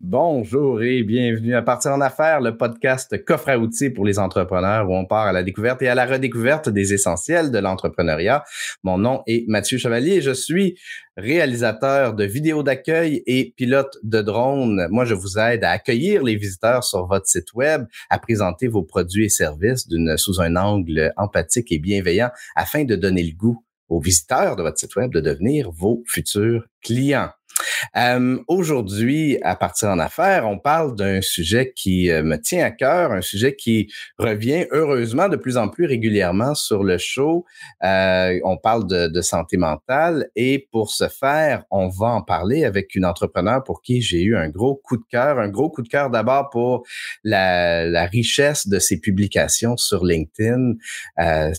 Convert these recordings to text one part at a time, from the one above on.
Bonjour et bienvenue à Partir en affaires, le podcast coffre à outils pour les entrepreneurs où on part à la découverte et à la redécouverte des essentiels de l'entrepreneuriat. Mon nom est Mathieu Chevalier et je suis réalisateur de vidéos d'accueil et pilote de drone. Moi, je vous aide à accueillir les visiteurs sur votre site web, à présenter vos produits et services sous un angle empathique et bienveillant afin de donner le goût aux visiteurs de votre site web de devenir vos futurs clients. Euh, Aujourd'hui, à partir en affaires, on parle d'un sujet qui euh, me tient à cœur, un sujet qui revient heureusement de plus en plus régulièrement sur le show. Euh, on parle de, santé mentale et pour ce faire, on va en parler avec une entrepreneur pour qui j'ai eu un gros coup de cœur, un gros coup de cœur d'abord pour la, richesse de ses publications sur LinkedIn,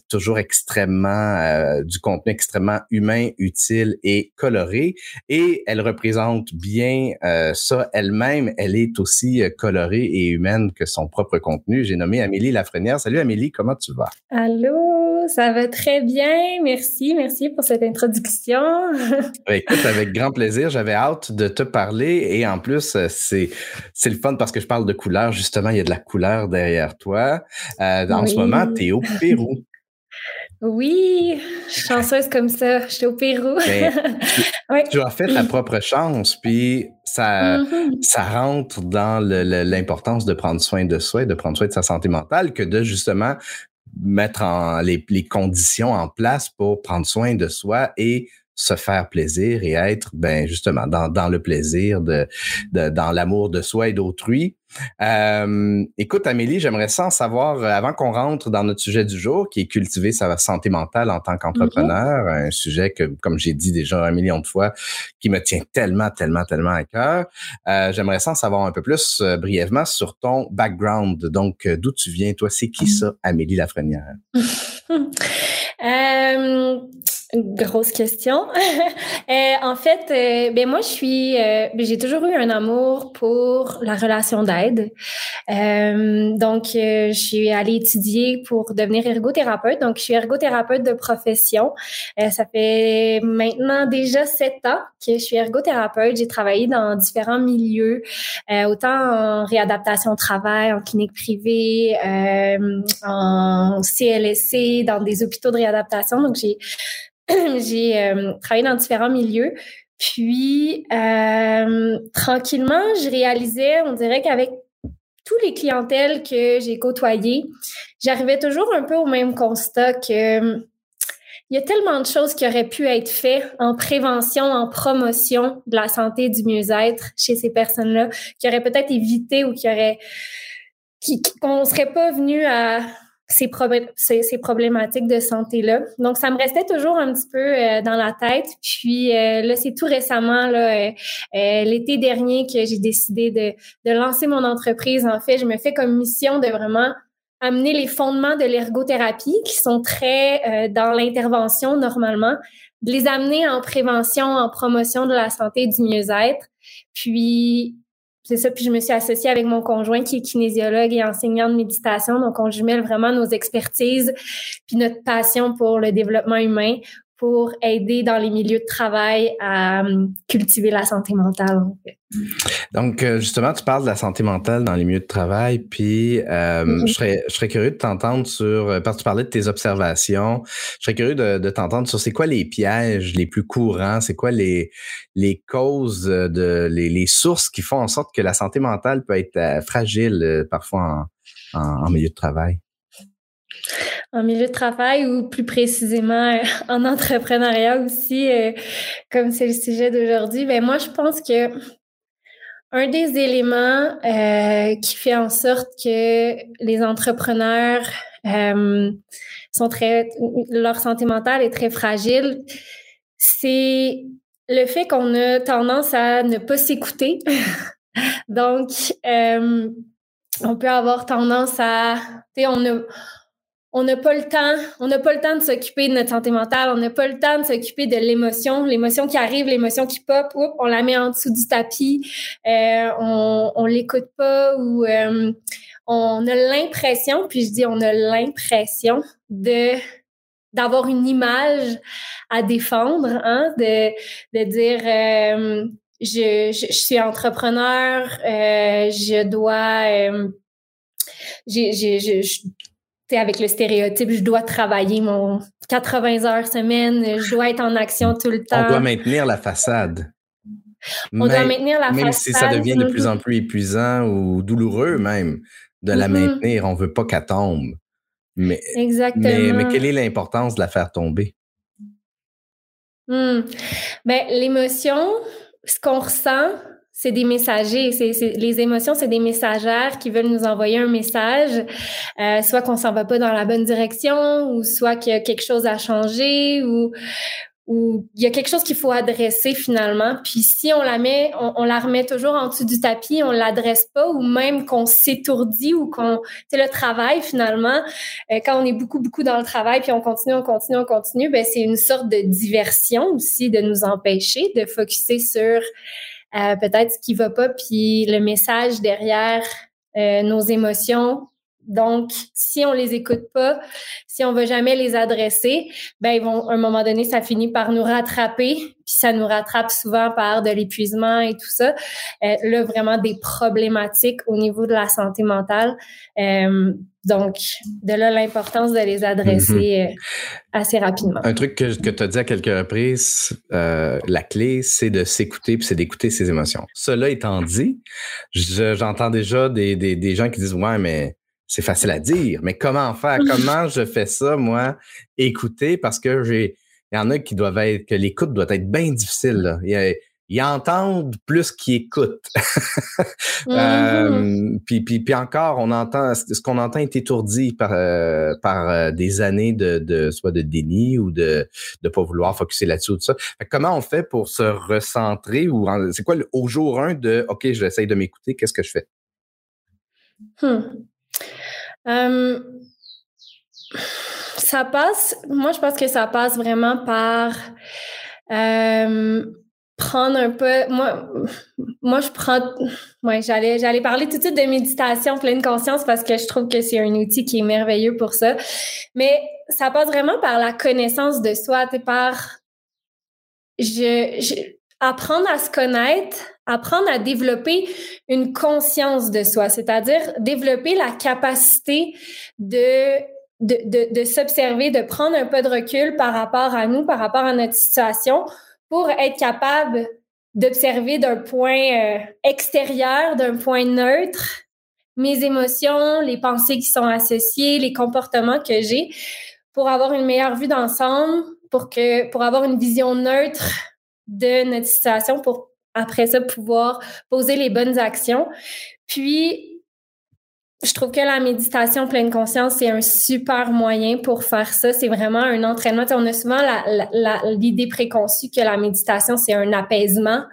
toujours extrêmement du contenu extrêmement humain, utile et coloré et elle représente bien euh, ça elle-même. Elle est aussi euh, colorée et humaine que son propre contenu. J'ai nommé Amélie Lafrenière. Salut Amélie, comment tu vas? Allô, ça va très bien. Merci, merci pour cette introduction. Ben, écoute, avec grand plaisir. J'avais hâte de te parler et en plus, euh, c'est c'est le fun parce que je parle de couleur. Justement, il y a de la couleur derrière toi. Euh, en ce moment, tu es au Pérou. Oui, chanceuse comme ça. J'étais au Pérou. Ben, tu, as fait ta propre chance, puis ça, ça rentre dans l'importance de prendre soin de soi de prendre soin de sa santé mentale que de justement mettre en les, les conditions en place pour prendre soin de soi et se faire plaisir et être ben justement dans, dans le plaisir de, de dans l'amour de soi et d'autrui. Euh, écoute Amélie, j'aimerais ça en savoir euh, avant qu'on rentre dans notre sujet du jour qui est cultiver sa santé mentale en tant qu'entrepreneur, mm-hmm. un sujet que comme j'ai dit déjà un million de fois qui me tient tellement tellement tellement à cœur. Euh, j'aimerais ça en savoir un peu plus euh, brièvement sur ton background. Donc d'où tu viens toi, c'est qui ça Amélie Lafrenière? Grosse question. euh, en fait, euh, ben moi je suis, euh, ben, j'ai toujours eu un amour pour la relation d'aide. Euh, donc, je suis allée étudier pour devenir ergothérapeute. Donc, je suis ergothérapeute de profession. ça fait maintenant déjà sept ans que je suis ergothérapeute. J'ai travaillé dans différents milieux, autant en réadaptation au travail, en clinique privée, en CLSC, dans des hôpitaux de réadaptation. Donc, j'ai j'ai euh, travaillé dans différents milieux. Puis, euh, tranquillement, je réalisais, on dirait qu'avec tous les clientèles que j'ai côtoyées, j'arrivais toujours un peu au même constat que il y a tellement de choses qui auraient pu être faites en prévention, en promotion de la santé du mieux-être chez ces personnes-là, qui auraient peut-être évité ou qui auraient qu'on serait pas venu à ces, ces, problématiques de santé-là. Donc, ça me restait toujours un petit peu euh, dans la tête. Puis euh, là, c'est tout récemment, là, euh, l'été dernier, que j'ai décidé de, de lancer mon entreprise. En fait, je me fais comme mission de vraiment amener les fondements de l'ergothérapie, qui sont très dans l'intervention normalement, de les amener en prévention, en promotion de la santé et du mieux-être. Puis c'est ça. Puis je me suis associée avec mon conjoint qui est kinésiologue et enseignant de méditation. Donc, on jumelle vraiment nos expertises puis notre passion pour le développement humain pour aider dans les milieux de travail à hum, cultiver la santé mentale. Donc, euh, justement, tu parles de la santé mentale dans les milieux de travail, puis euh, mm-hmm. je, serais, je serais curieux de t'entendre sur, euh, parce que tu parlais de tes observations, je serais curieux de, de t'entendre sur c'est quoi les pièges les plus courants, c'est quoi les, les causes, de les, les, sources qui font en sorte que la santé mentale peut être fragile parfois en, en, en milieu de travail? En milieu de travail ou plus précisément euh, en entrepreneuriat aussi, euh, comme c'est le sujet d'aujourd'hui, ben moi je pense que un des éléments euh, qui fait en sorte que les entrepreneurs sont très leur santé mentale est très fragile, c'est le fait qu'on a tendance à ne pas s'écouter. Donc, on peut avoir tendance à, on a on n'a pas le temps, on n'a pas le temps de s'occuper de notre santé mentale, on n'a pas le temps de s'occuper de l'émotion, l'émotion qui arrive, l'émotion qui pop, on la met en dessous du tapis, euh, on, on l'écoute pas ou euh, on a l'impression, puis je dis on a l'impression de d'avoir une image à défendre, hein, de, de dire euh, je, je, suis entrepreneur, je dois, j'ai, avec le stéréotype, je dois travailler mon 80 heures semaine, je dois être en action tout le temps. On doit maintenir la façade. On doit maintenir la façade. Même si ça devient de plus en plus épuisant ou douloureux même de la mm-hmm. maintenir, on veut pas qu'elle tombe. Mais, Exactement. Mais, mais quelle est l'importance de la faire tomber? Hmm. Ben, l'émotion, ce qu'on ressent, c'est des messagers. C'est, les émotions, c'est des messagères qui veulent nous envoyer un message, euh, soit qu'on s'en va pas dans la bonne direction, ou soit qu'il y a quelque chose à changer, ou où il y a quelque chose qu'il faut adresser finalement. Puis si on la met, on, la remet toujours en dessous du tapis, on l'adresse pas, ou même qu'on s'étourdit ou qu'on, c'est le travail finalement. Euh, quand on est beaucoup beaucoup dans le travail, puis on continue, on continue, on continue, ben c'est une sorte de diversion aussi de nous empêcher de focuser sur euh, peut-être ce qui va pas, puis le message derrière euh, nos émotions donc, si on les écoute pas, si on veut jamais les adresser, ben ils vont à un moment donné, ça finit par nous rattraper, puis ça nous rattrape souvent par de l'épuisement et tout ça. Euh, là, vraiment des problématiques au niveau de la santé mentale. Euh, donc, de là l'importance de les adresser mm-hmm. euh, assez rapidement. Un truc que, que tu as dit à quelques reprises, euh, la clé, c'est de s'écouter puis c'est d'écouter ses émotions. Cela étant dit, j'entends déjà des, des, des gens qui disent Ouais, mais c'est facile à dire, mais comment faire? Comment je fais ça, moi, écouter? Parce que j'ai. Il y en a qui doivent être, que l'écoute doit être bien difficile. Là. Ils, entendent plus qu'ils écoutent. Euh, puis, puis, puis encore, on entend ce qu'on entend est étourdi par, euh, par euh, des années de, de soit de déni ou de ne pas vouloir focuser là-dessus tout ça. comment on fait pour se recentrer ou c'est quoi au jour 1 de OK, j'essaye de m'écouter, qu'est-ce que je fais? Hmm. Euh, ça passe, moi je pense que ça passe vraiment par euh, prendre un peu, moi, moi je prends, ouais, j'allais, j'allais parler tout de suite de méditation pleine conscience parce que je trouve que c'est un outil qui est merveilleux pour ça. Mais ça passe vraiment par la connaissance de soi, par, je, je apprendre à se connaître, apprendre à développer une conscience de soi, c'est-à-dire développer la capacité de de, de, de s'observer, de prendre un peu de recul par rapport à nous, par rapport à notre situation, pour être capable d'observer d'un point euh, extérieur, d'un point neutre, mes émotions, les pensées qui sont associées, les comportements que j'ai, pour avoir une meilleure vue d'ensemble, pour que pour avoir une vision neutre de notre situation pour après ça pouvoir poser les bonnes actions. Puis, je trouve que la méditation pleine conscience, c'est un super moyen pour faire ça. C'est vraiment un entraînement. on a souvent l'idée préconçue que la méditation, c'est un apaisement,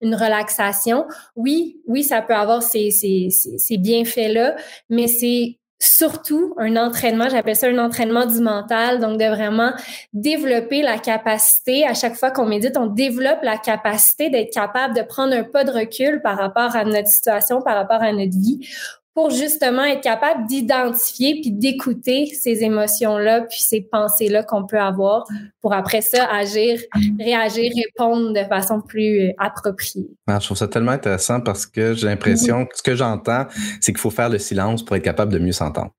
une relaxation. Oui, oui, ça peut avoir ces, ces, ces bienfaits-là, mais c'est surtout un entraînement, j'appelle ça un entraînement du mental, donc de vraiment développer la capacité, à chaque fois qu'on médite, on développe la capacité d'être capable de prendre un pas de recul par rapport à notre situation, par rapport à notre vie, pour justement être capable d'identifier puis d'écouter ces émotions-là puis ces pensées-là qu'on peut avoir pour après ça agir, réagir, répondre de façon plus euh, appropriée. Ah, je trouve ça tellement intéressant parce que j'ai l'impression que ce que j'entends, c'est qu'il faut faire le silence pour être capable de mieux s'entendre.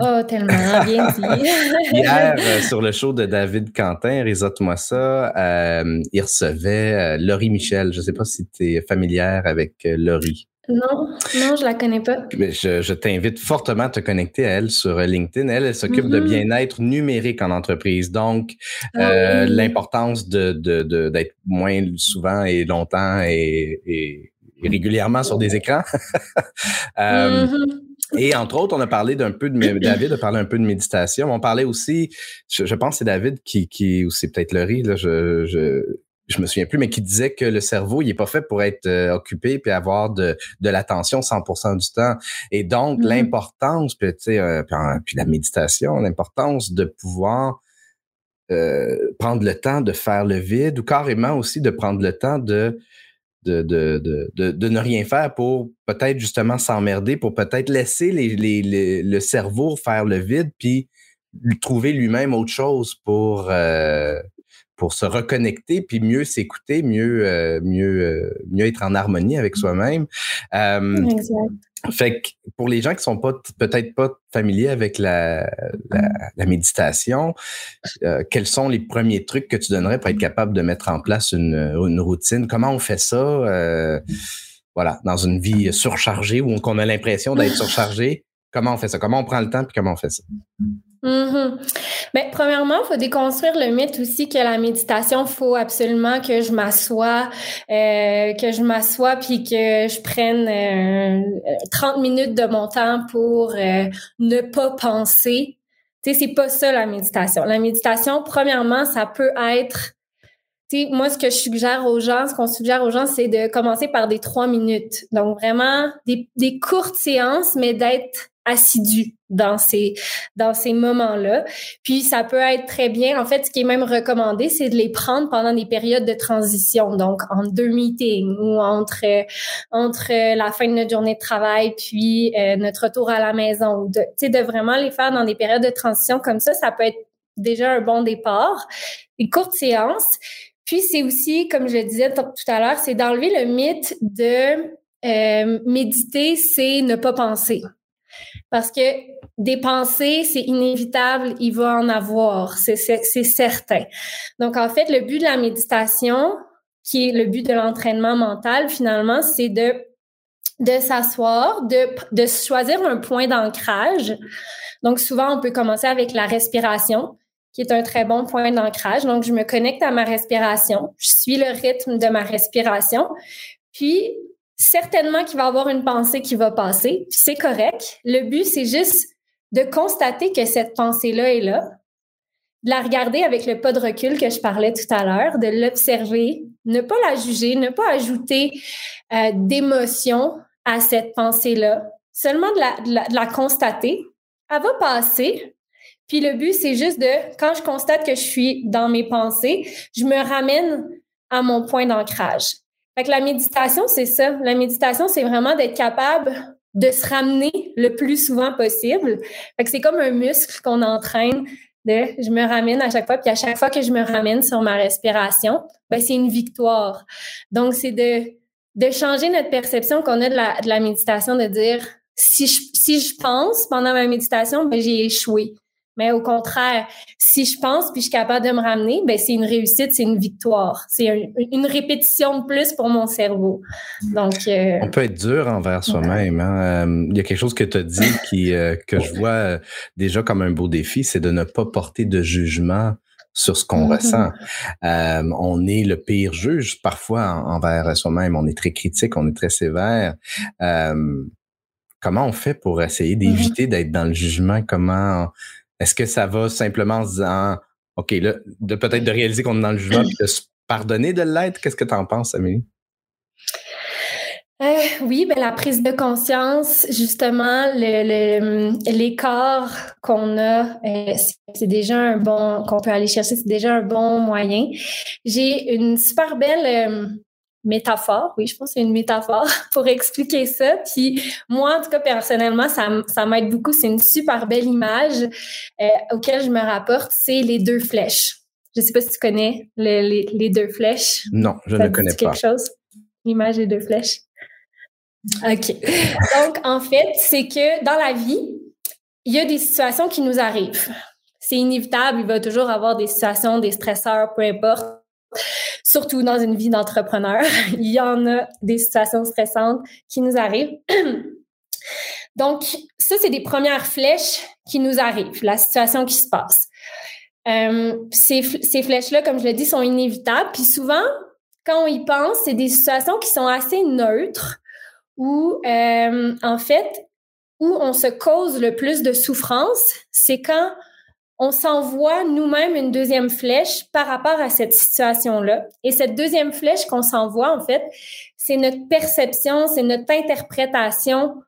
Oh, tellement bien dit. Hier, euh, sur le show de David Quentin, Risote-moi ça, euh, il recevait Laurie Michel. Je ne sais pas si tu es familière avec Laurie. Non, non, je la connais pas. Je, t'invite fortement à te connecter à elle sur LinkedIn. Elle, elle s'occupe de mm-hmm. bien-être numérique en entreprise. Donc, ah euh, l'importance de, d'être moins souvent et longtemps et, régulièrement sur des écrans. Euh, mm-hmm. Et entre autres, on a parlé d'un peu de David a parlé un peu de méditation. On parlait aussi, je, pense que c'est David qui, qui ou c'est peut-être Laurie, là, je, je je me souviens plus, mais qui disait que le cerveau, il est pas fait pour être euh, occupé puis avoir de, de l'attention 100% du temps. Et donc, mm-hmm. l'importance, puis, euh, puis, la méditation, l'importance de pouvoir euh, prendre le temps de faire le vide ou carrément aussi de prendre le temps de de, de, de, de, ne rien faire pour peut-être justement s'emmerder, pour peut-être laisser les, les, le cerveau faire le vide, puis trouver lui-même autre chose pour, pour se reconnecter puis mieux s'écouter, mieux euh, mieux euh, mieux être en harmonie avec soi-même. Euh. Fait que pour les gens qui sont pas peut-être pas familiers avec la, la, méditation, quels sont les premiers trucs que tu donnerais pour être capable de mettre en place une, une routine? Comment on fait ça Voilà, dans une vie surchargée où on a l'impression d'être surchargé. Comment on fait ça? Comment on prend le temps puis comment on fait ça? Mm premièrement, il faut déconstruire le mythe aussi que la méditation, faut absolument que je m'assoie, euh, que je m'assoie puis que je prenne euh, 30 minutes de mon temps pour euh, ne pas penser. Tu sais, c'est pas ça la méditation. La méditation, premièrement, ça peut être sais, moi, ce que je suggère aux gens, ce qu'on suggère aux gens, c'est de commencer par des trois minutes. Donc, vraiment, des, des courtes séances, mais d'être assidu dans ces dans ces moments-là. Puis ça peut être très bien. En fait, ce qui est même recommandé, c'est de les prendre pendant des périodes de transition, donc en deux meetings ou entre entre la fin de notre journée de travail puis euh, notre retour à la maison. Tu sais, de vraiment les faire dans des périodes de transition comme ça, ça peut être déjà un bon départ. Une courte séance. Puis c'est aussi, comme je disais tout à l'heure, c'est d'enlever le mythe de euh, méditer, c'est ne pas penser. Parce que des pensées, c'est inévitable, il va en avoir, c'est certain. Donc, en fait, le but de la méditation, qui est le but de l'entraînement mental, finalement, c'est de, s'asseoir, de, de choisir un point d'ancrage. Donc, souvent, on peut commencer avec la respiration, qui est un très bon point d'ancrage. Donc, je me connecte à ma respiration, je suis le rythme de ma respiration. Puis, certainement qu'il va avoir une pensée qui va passer, puis c'est correct. Le but, c'est juste de constater que cette pensée-là est là, de la regarder avec le pas de recul que je parlais tout à l'heure, de l'observer, ne pas la juger, ne pas ajouter euh, d'émotion à cette pensée-là, seulement de la, de la constater. Elle va passer, puis le but, c'est juste de, quand je constate que je suis dans mes pensées, je me ramène à mon point d'ancrage. Fait que la méditation, c'est ça. La méditation, c'est vraiment d'être capable de se ramener le plus souvent possible. Fait que c'est comme un muscle qu'on entraîne de je me ramène à chaque fois, puis à chaque fois que je me ramène sur ma respiration, ben c'est une victoire. Donc, c'est de, de changer notre perception qu'on a de la, méditation, de dire si je, si je pense pendant ma méditation, ben j'ai échoué. Mais au contraire, si je pense puis je suis capable de me ramener, ben c'est une réussite, c'est une victoire. C'est une répétition de plus pour mon cerveau. Donc, euh, on peut être dur envers soi-même. Hein. Euh, il y a quelque chose que tu as dit qui euh, que je vois déjà comme un beau défi, c'est de ne pas porter de jugement sur ce qu'on ressent. on est le pire juge parfois envers soi-même. On est très critique, on est très sévère. comment on fait pour essayer mm-hmm. d'éviter d'être dans le jugement? Comment est-ce que ça va simplement en se disant, OK, là, de peut-être de réaliser qu'on est dans le jugement et de se pardonner de l'être? Qu'est-ce que tu en penses, Amélie? Euh, oui, ben la prise de conscience, justement, l'écart qu'on a, euh, c'est déjà un bon, qu'on peut aller chercher, c'est déjà un bon moyen. J'ai une super belle euh, métaphore, oui, je pense que c'est une métaphore pour expliquer ça. Puis moi, en tout cas, personnellement, ça, ça m'aide beaucoup. C'est une super belle image euh, auquel je me rapporte, c'est les deux flèches. Je sais pas si tu connais les, les, deux flèches. Non, je ne connais pas. quelque chose? L'image des deux flèches? OK. Donc, en fait, c'est que dans la vie, il y a des situations qui nous arrivent. C'est inévitable, il va toujours avoir des situations, des stresseurs, peu importe surtout dans une vie d'entrepreneur. Il y en a des situations stressantes qui nous arrivent. Donc, ça, c'est des premières flèches qui nous arrivent, la situation qui se passe. Euh, ces, flèches-là, comme je l'ai dit, sont inévitables. Puis souvent, quand on y pense, c'est des situations qui sont assez neutres où, euh, en fait, où on se cause le plus de souffrance, c'est quand on s'envoie nous-mêmes une deuxième flèche par rapport à cette situation-là. Et cette deuxième flèche qu'on s'envoie, en fait, c'est notre perception, c'est notre interprétation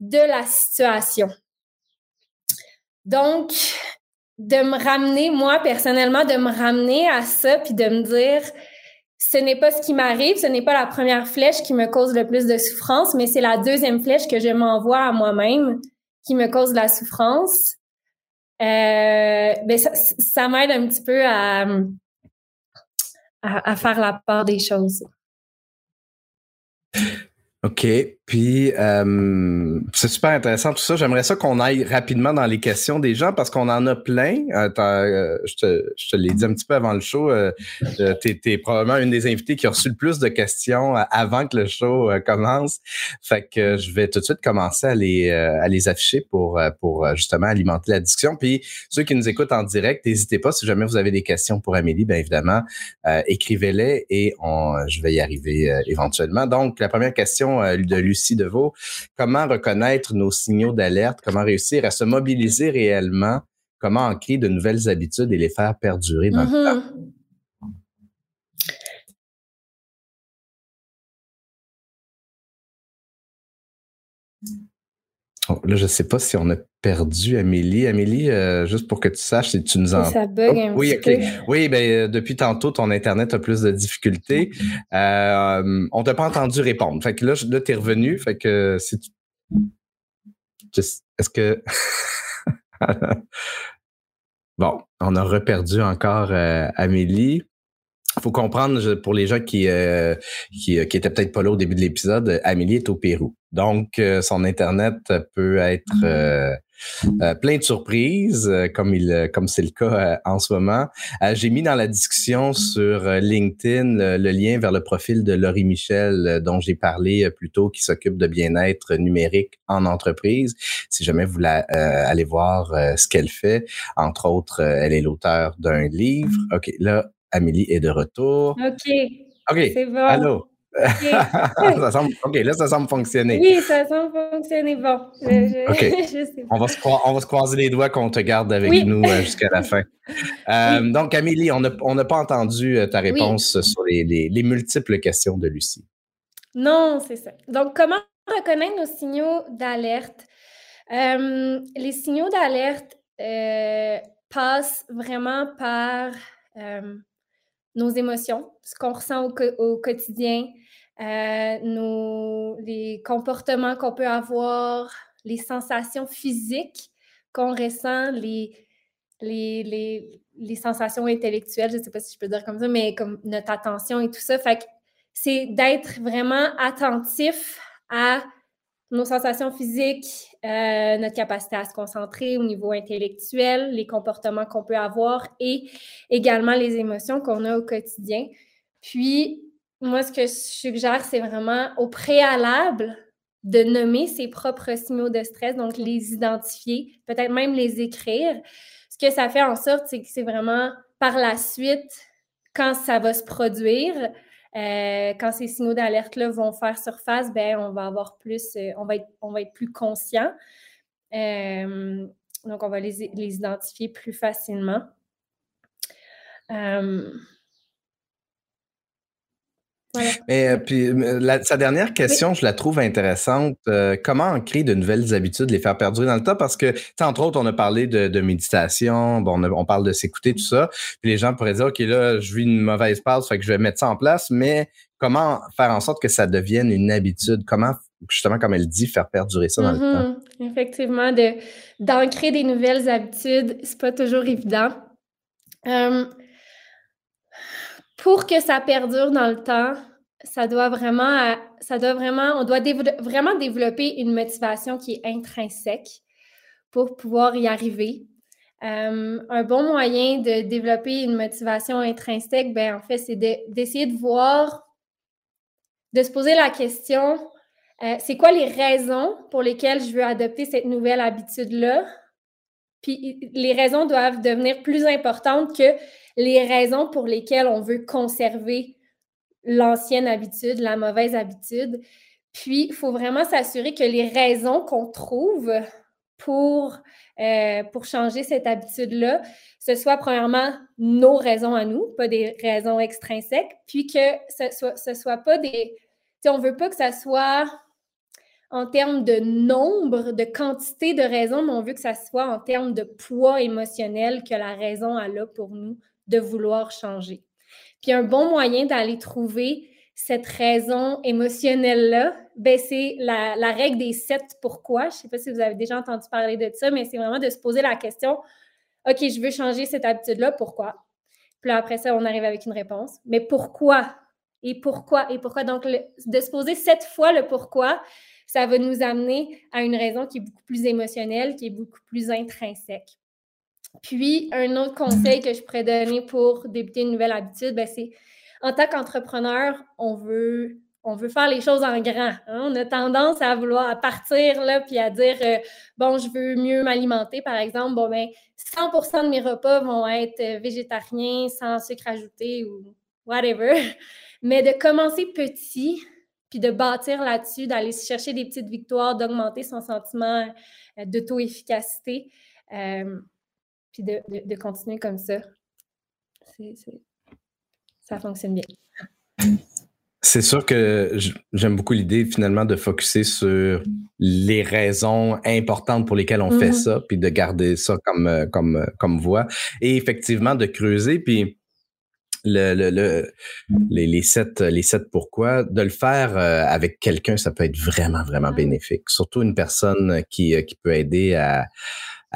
de la situation. Donc, de me ramener, moi personnellement, de me ramener à ça, puis de me dire, ce n'est pas ce qui m'arrive, ce n'est pas la première flèche qui me cause le plus de souffrance, mais c'est la deuxième flèche que je m'envoie à moi-même qui me cause la souffrance. Euh, ben ça, m'aide un petit peu à, à faire la part des choses. OK. Puis, euh, c'est super intéressant tout ça. J'aimerais ça qu'on aille rapidement dans les questions des gens parce qu'on en a plein. Euh, je te, l'ai dit un petit peu avant le show. Euh, tu es, probablement une des invités qui a reçu le plus de questions avant que le show commence. Fait que je vais tout de suite commencer à les, à les afficher pour, pour justement alimenter la discussion. Puis, ceux qui nous écoutent en direct, n'hésitez pas. Si jamais vous avez des questions pour Amélie, bien évidemment, écrivez-les et je vais y arriver éventuellement. Donc, la première question euh, de Lucie Deveau. Comment reconnaître nos signaux d'alerte? Comment réussir à se mobiliser réellement? Comment en créer de nouvelles habitudes et les faire perdurer dans le mm-hmm. temps? Oh, là, je ne sais pas si on a perdu Amélie. Amélie, euh, juste pour que tu saches si tu nous en... Ça bug oh, un oui, petit Oui, ben, euh, depuis tantôt, ton Internet a plus de difficultés. Euh, on t'a pas entendu répondre. Fait que là, là tu es revenu. Fait que si tu... Est-ce que... bon, on a reperdu encore Amélie. Il faut comprendre, pour les gens qui, qui, qui étaient peut-être pas là au début de l'épisode, Amélie est au Pérou. Donc, euh, son Internet peut être mm. euh, euh, plein de surprises, comme il, comme c'est le cas en ce moment. J'ai mis dans la discussion sur LinkedIn le, lien vers le profil de Laurie Michel, dont j'ai parlé plus tôt, qui s'occupe de bien-être numérique en entreprise. Si jamais vous voulez aller voir ce qu'elle fait, entre autres, elle est l'auteur d'un livre. Mm. OK, là, Amélie est de retour. OK. OK. C'est bon. Allô? ça semble, OK, là, ça semble fonctionner. Oui, ça semble fonctionner. Bon, on, va se on va se croiser les doigts qu'on te garde avec nous euh, jusqu'à la fin. Euh, donc, Amélie, on n'a pas entendu euh, ta réponse sur les, les, multiples questions de Lucie. Non, c'est ça. Donc, comment reconnaître nos signaux d'alerte? les signaux d'alerte passent vraiment par nos émotions, ce qu'on ressent au, quotidien, euh, nos, les comportements qu'on peut avoir, les sensations physiques qu'on ressent, les, les, les, sensations intellectuelles, je ne sais pas si je peux dire comme ça, mais comme notre attention et tout ça. Fait c'est d'être vraiment attentif à nos sensations physiques, euh, notre capacité à se concentrer au niveau intellectuel, les comportements qu'on peut avoir et également les émotions qu'on a au quotidien. Puis, moi, ce que je suggère, c'est vraiment au préalable de nommer ses propres signaux de stress, donc les identifier, peut-être même les écrire. Ce que ça fait en sorte, c'est que c'est vraiment par la suite, quand ça va se produire, euh, quand ces signaux d'alerte-là vont faire surface, ben, on va avoir plus, euh, on, va être, on va être plus conscient. Euh, donc, on va les, les, identifier plus facilement. Mais euh, puis sa dernière question, je la trouve intéressante. Euh, comment créer de nouvelles habitudes, les faire perdurer dans le temps? Parce que, entre autres, on a parlé de, méditation, bon, on, parle de s'écouter, tout ça. Puis les gens pourraient dire, OK, là, je vis une mauvaise passe, fait que je vais mettre ça en place, mais comment faire en sorte que ça devienne une habitude? Comment, justement, comme elle dit, faire perdurer ça dans le temps? Mm-hmm. Effectivement, de, d'ancrer des nouvelles habitudes, c'est pas toujours évident. Euh, pour que ça perdure dans le temps, ça doit vraiment, ça doit vraiment, on doit vraiment développer une motivation qui est intrinsèque pour pouvoir y arriver. Euh, un bon moyen de développer une motivation intrinsèque, ben, en fait, c'est d'essayer de, voir, de se poser la question, euh, c'est quoi les raisons pour lesquelles je veux adopter cette nouvelle habitude-là? Puis les raisons doivent devenir plus importantes que les raisons pour lesquelles on veut conserver l'ancienne habitude, la mauvaise habitude. Puis, il faut vraiment s'assurer que les raisons qu'on trouve pour, euh, pour changer cette habitude-là, ce soit premièrement nos raisons à nous, pas des raisons extrinsèques, puis que ce soit, soit pas des... On ne veut pas que ça soit en termes de nombre, de quantité de raisons, mais on veut que ça soit en termes de poids émotionnel que la raison a là pour nous de vouloir changer. Puis un bon moyen d'aller trouver cette raison émotionnelle-là, ben c'est la, règle des sept pourquoi. Je ne sais pas si vous avez déjà entendu parler de ça, mais c'est vraiment de se poser la question, OK, je veux changer cette habitude-là, pourquoi? Puis après ça, on arrive avec une réponse. Mais pourquoi? Et pourquoi? Et pourquoi? Donc, de se poser cette fois le pourquoi, ça va nous amener à une raison qui est beaucoup plus émotionnelle, qui est beaucoup plus intrinsèque. Puis, un autre conseil que je pourrais donner pour débuter une nouvelle habitude, ben, c'est en tant qu'entrepreneur, on veut, on veut faire les choses en grand. Hein. On a tendance à vouloir partir là, puis à dire euh, bon, je veux mieux m'alimenter, par exemple. Bon, ben, 100% de mes repas vont être euh, végétariens, sans sucre ajouté ou whatever. Mais de commencer petit, puis de bâtir là-dessus, d'aller chercher des petites victoires, d'augmenter son sentiment euh, d'auto-efficacité, puis de, de, continuer comme ça. Ça fonctionne bien. C'est sûr que j'aime beaucoup l'idée finalement de focuser sur les raisons importantes pour lesquelles on fait mm-hmm. ça, puis de garder ça comme, euh, comme, euh, comme voie. Et effectivement, de creuser, puis le, le, le les, les, sept, les sept pourquoi, de le faire euh, avec quelqu'un, ça peut être vraiment, vraiment bénéfique. Surtout une personne qui, qui peut aider à,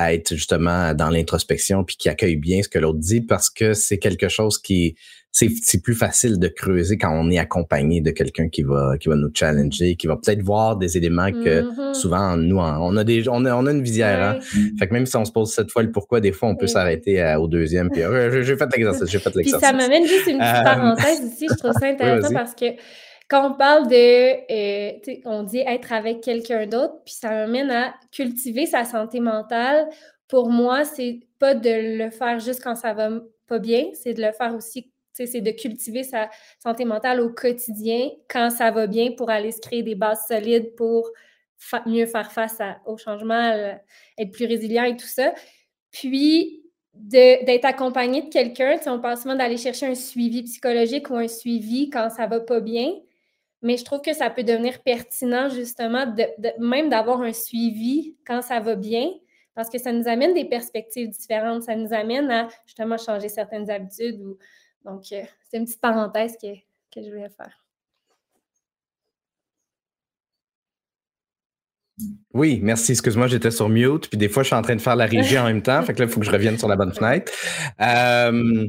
à être justement dans l'introspection puis qui accueille bien ce que l'autre dit parce que c'est quelque chose qui c'est plus facile de creuser quand on est accompagné de quelqu'un qui va qui va nous challenger, qui va peut-être voir des éléments que mm-hmm. souvent nous on a des on a, on a une visière. Hein? Fait que même si on se pose cette fois le pourquoi, des fois on peut s'arrêter au deuxième puis euh, j'ai fait l'exercice, j'ai fait l'exercice. Puis ça m'amène juste une petite euh, parenthèse ici, je trouve ça intéressant parce que quand on parle de, euh, on dit être avec quelqu'un d'autre, puis ça m'amène à cultiver sa santé mentale. Pour moi, c'est pas de le faire juste quand ça va pas bien, c'est de le faire aussi, c'est de cultiver sa santé mentale au quotidien quand ça va bien pour aller se créer des bases solides pour mieux faire face au changement, être plus résilient et tout ça. Puis, d'être accompagné de quelqu'un, on parle souvent d'aller chercher un suivi psychologique ou un suivi quand ça va pas bien mais je trouve que ça peut devenir pertinent justement même d'avoir un suivi quand ça va bien, parce que ça nous amène des perspectives différentes, ça nous amène à justement changer certaines habitudes. Ou, donc, euh, c'est une petite parenthèse que, que je voulais faire. Oui, merci. Excuse-moi, j'étais sur mute, puis des fois, je suis en train de faire la régie en même temps. Fait que là, il faut que je revienne sur la bonne fenêtre. Euh,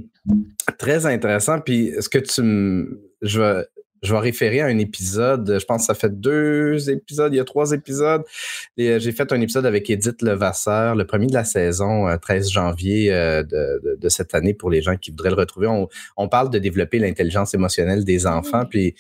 très intéressant. Puis, ce que tu me. Je je vais référer à un épisode, je pense que ça fait deux épisodes, il y a trois épisodes. Euh, j'ai fait un épisode avec Edith Levasseur, le premier de la saison, 13 euh, janvier euh, de, cette année, pour les gens qui voudraient le retrouver. On, on parle de développer l'intelligence émotionnelle des enfants, puis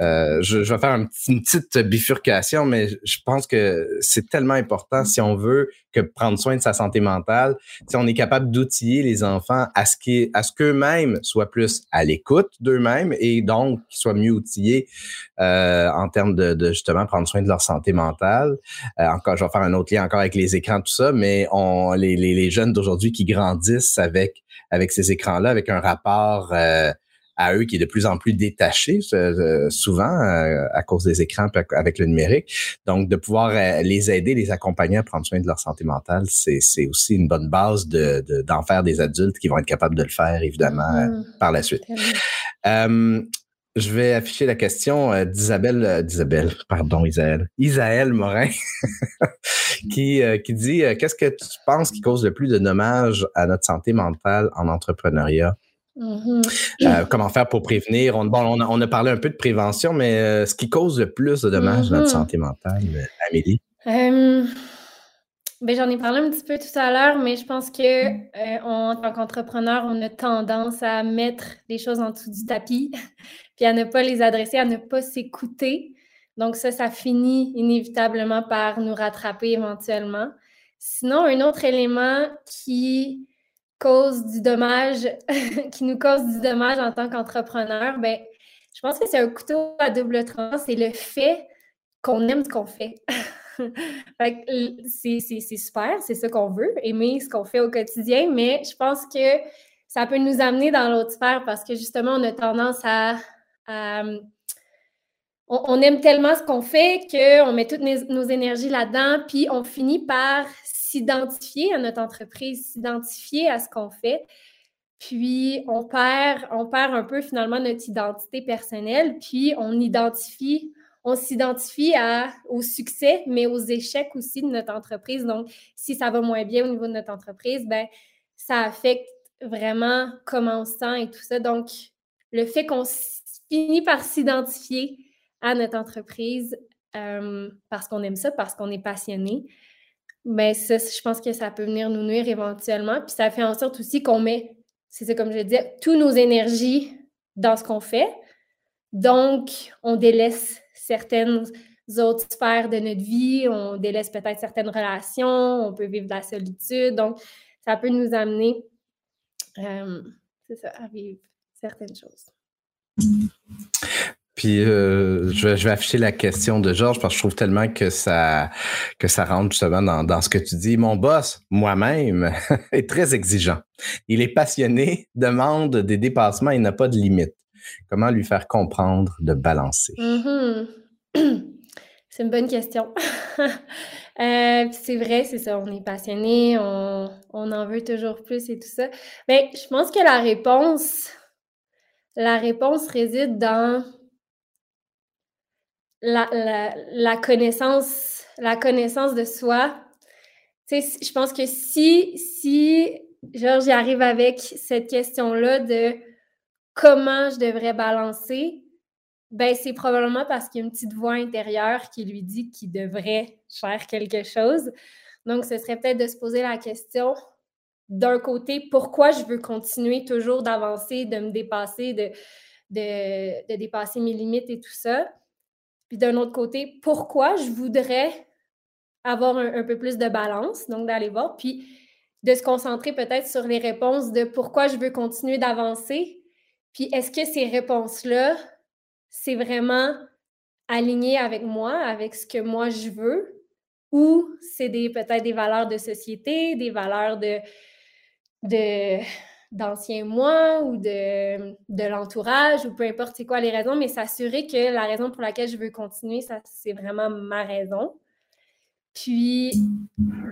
euh, je, vais faire une petite bifurcation, mais je pense que c'est tellement important si on veut que prendre soin de sa santé mentale, si on est capable d'outiller les enfants à ce qui, à ce qu'eux-mêmes soient plus à l'écoute d'eux-mêmes et donc qu'ils soient mieux outillés euh, en termes de, justement prendre soin de leur santé mentale. Euh, encore, je vais faire un autre lien encore avec les écrans tout ça, mais on les, les, les jeunes d'aujourd'hui qui grandissent avec avec ces écrans-là, avec un rapport à eux qui est de plus en plus détaché euh, souvent euh, à cause des écrans avec le numérique. Donc, de pouvoir euh, les aider, les accompagner à prendre soin de leur santé mentale, c'est aussi une bonne base d'en de, d'en faire des adultes qui vont être capables de le faire, évidemment, mm-hmm. par la suite. je vais afficher la question d'Isabelle, d'Isabelle, pardon, Isaël, Isaël Morin, qui, qui dit Qu'est-ce que tu penses qui cause le plus de dommages à notre santé mentale en entrepreneuriat? Mm-hmm. Euh, comment faire pour prévenir? On, bon, on a, parlé un peu de prévention, mais euh, ce qui cause le plus de dommages à notre mm-hmm. santé mentale, euh, Amélie? Ben, j'en ai parlé un petit peu tout à l'heure, mais je pense que en tant qu'entrepreneur, on a tendance à mettre les choses en dessous du tapis, puis à ne pas les adresser, à ne pas s'écouter. Donc ça, ça finit inévitablement par nous rattraper éventuellement. Sinon, un autre élément qui cause du dommage, qui nous cause du dommage en tant qu'entrepreneur, ben, je pense que c'est un couteau à double tranchant. C'est le fait qu'on aime ce qu'on fait. c'est super, c'est ce qu'on veut, aimer ce qu'on fait au quotidien, mais je pense que ça peut nous amener dans l'autre sphère parce que justement, on a tendance à. On, aime tellement ce qu'on fait qu'on met toutes nos énergies là-dedans, puis on finit par s'identifier à notre entreprise, s'identifier à ce qu'on fait. Puis on perd, on perd un peu finalement notre identité personnelle, puis on s'identifie au succès, mais aux échecs aussi de notre entreprise. Donc, si ça va moins bien au niveau de notre entreprise, ben ça affecte vraiment comment on se sent et tout ça. Donc, le fait qu'on finit par s'identifier à notre entreprise parce qu'on aime ça, parce qu'on est passionné, mais ça, je pense que ça peut venir nous nuire éventuellement. Puis ça fait en sorte aussi qu'on met, c'est ça comme je disais, tous nos énergies dans ce qu'on fait. Donc, on délaisse certaines autres sphères de notre vie, on délaisse peut-être certaines relations, on peut vivre de la solitude. Donc, ça peut nous amener ça, à vivre certaines choses. Puis euh, je, vais, afficher la question de Georges parce que je trouve tellement que ça que ça rentre justement dans, dans ce que tu dis. Mon boss, moi-même, est très exigeant. Il est passionné, demande des dépassements et n'a pas de limite. Comment lui faire comprendre de balancer? Mm-hmm. C'est une bonne question. Euh, c'est vrai, c'est ça, on est passionné, on, on, en veut toujours plus et tout ça. Mais je pense que la réponse, la réponse réside dans la, connaissance, de soi. Je pense que si, si Georges arrive avec cette question-là de comment je devrais balancer, ben c'est probablement parce qu'il y a une petite voix intérieure qui lui dit qu'il devrait faire quelque chose. Donc, ce serait peut-être de se poser la question d'un côté, pourquoi je veux continuer toujours d'avancer, de me dépasser, de, de, dépasser mes limites et tout ça. Puis d'un autre côté, pourquoi je voudrais avoir un, peu plus de balance, donc d'aller voir, puis de se concentrer peut-être sur les réponses de pourquoi je veux continuer d'avancer, puis est-ce que ces réponses-là, c'est vraiment aligné avec moi, avec ce que moi je veux, ou c'est des peut-être des valeurs de société, des valeurs de, de d'anciens moi ou de, de l'entourage ou peu importe c'est quoi les raisons, mais s'assurer que la raison pour laquelle je veux continuer, ça c'est vraiment ma raison. Puis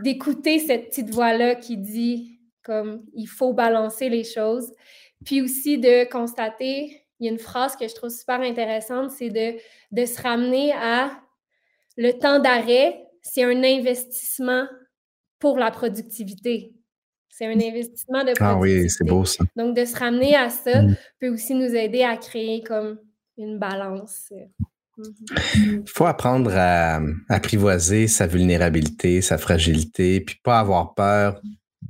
d'écouter cette petite voix-là qui dit comme il faut balancer les choses. Puis aussi de constater, il y a une phrase que je trouve super intéressante, c'est de, de se ramener à le temps d'arrêt, c'est un investissement pour la productivité. C'est un investissement de productivité. Ah oui, c'est beau ça. Donc, de se ramener à ça mm. peut aussi nous aider à créer comme une balance. Il faut apprendre à apprivoiser sa vulnérabilité, sa fragilité, puis pas avoir peur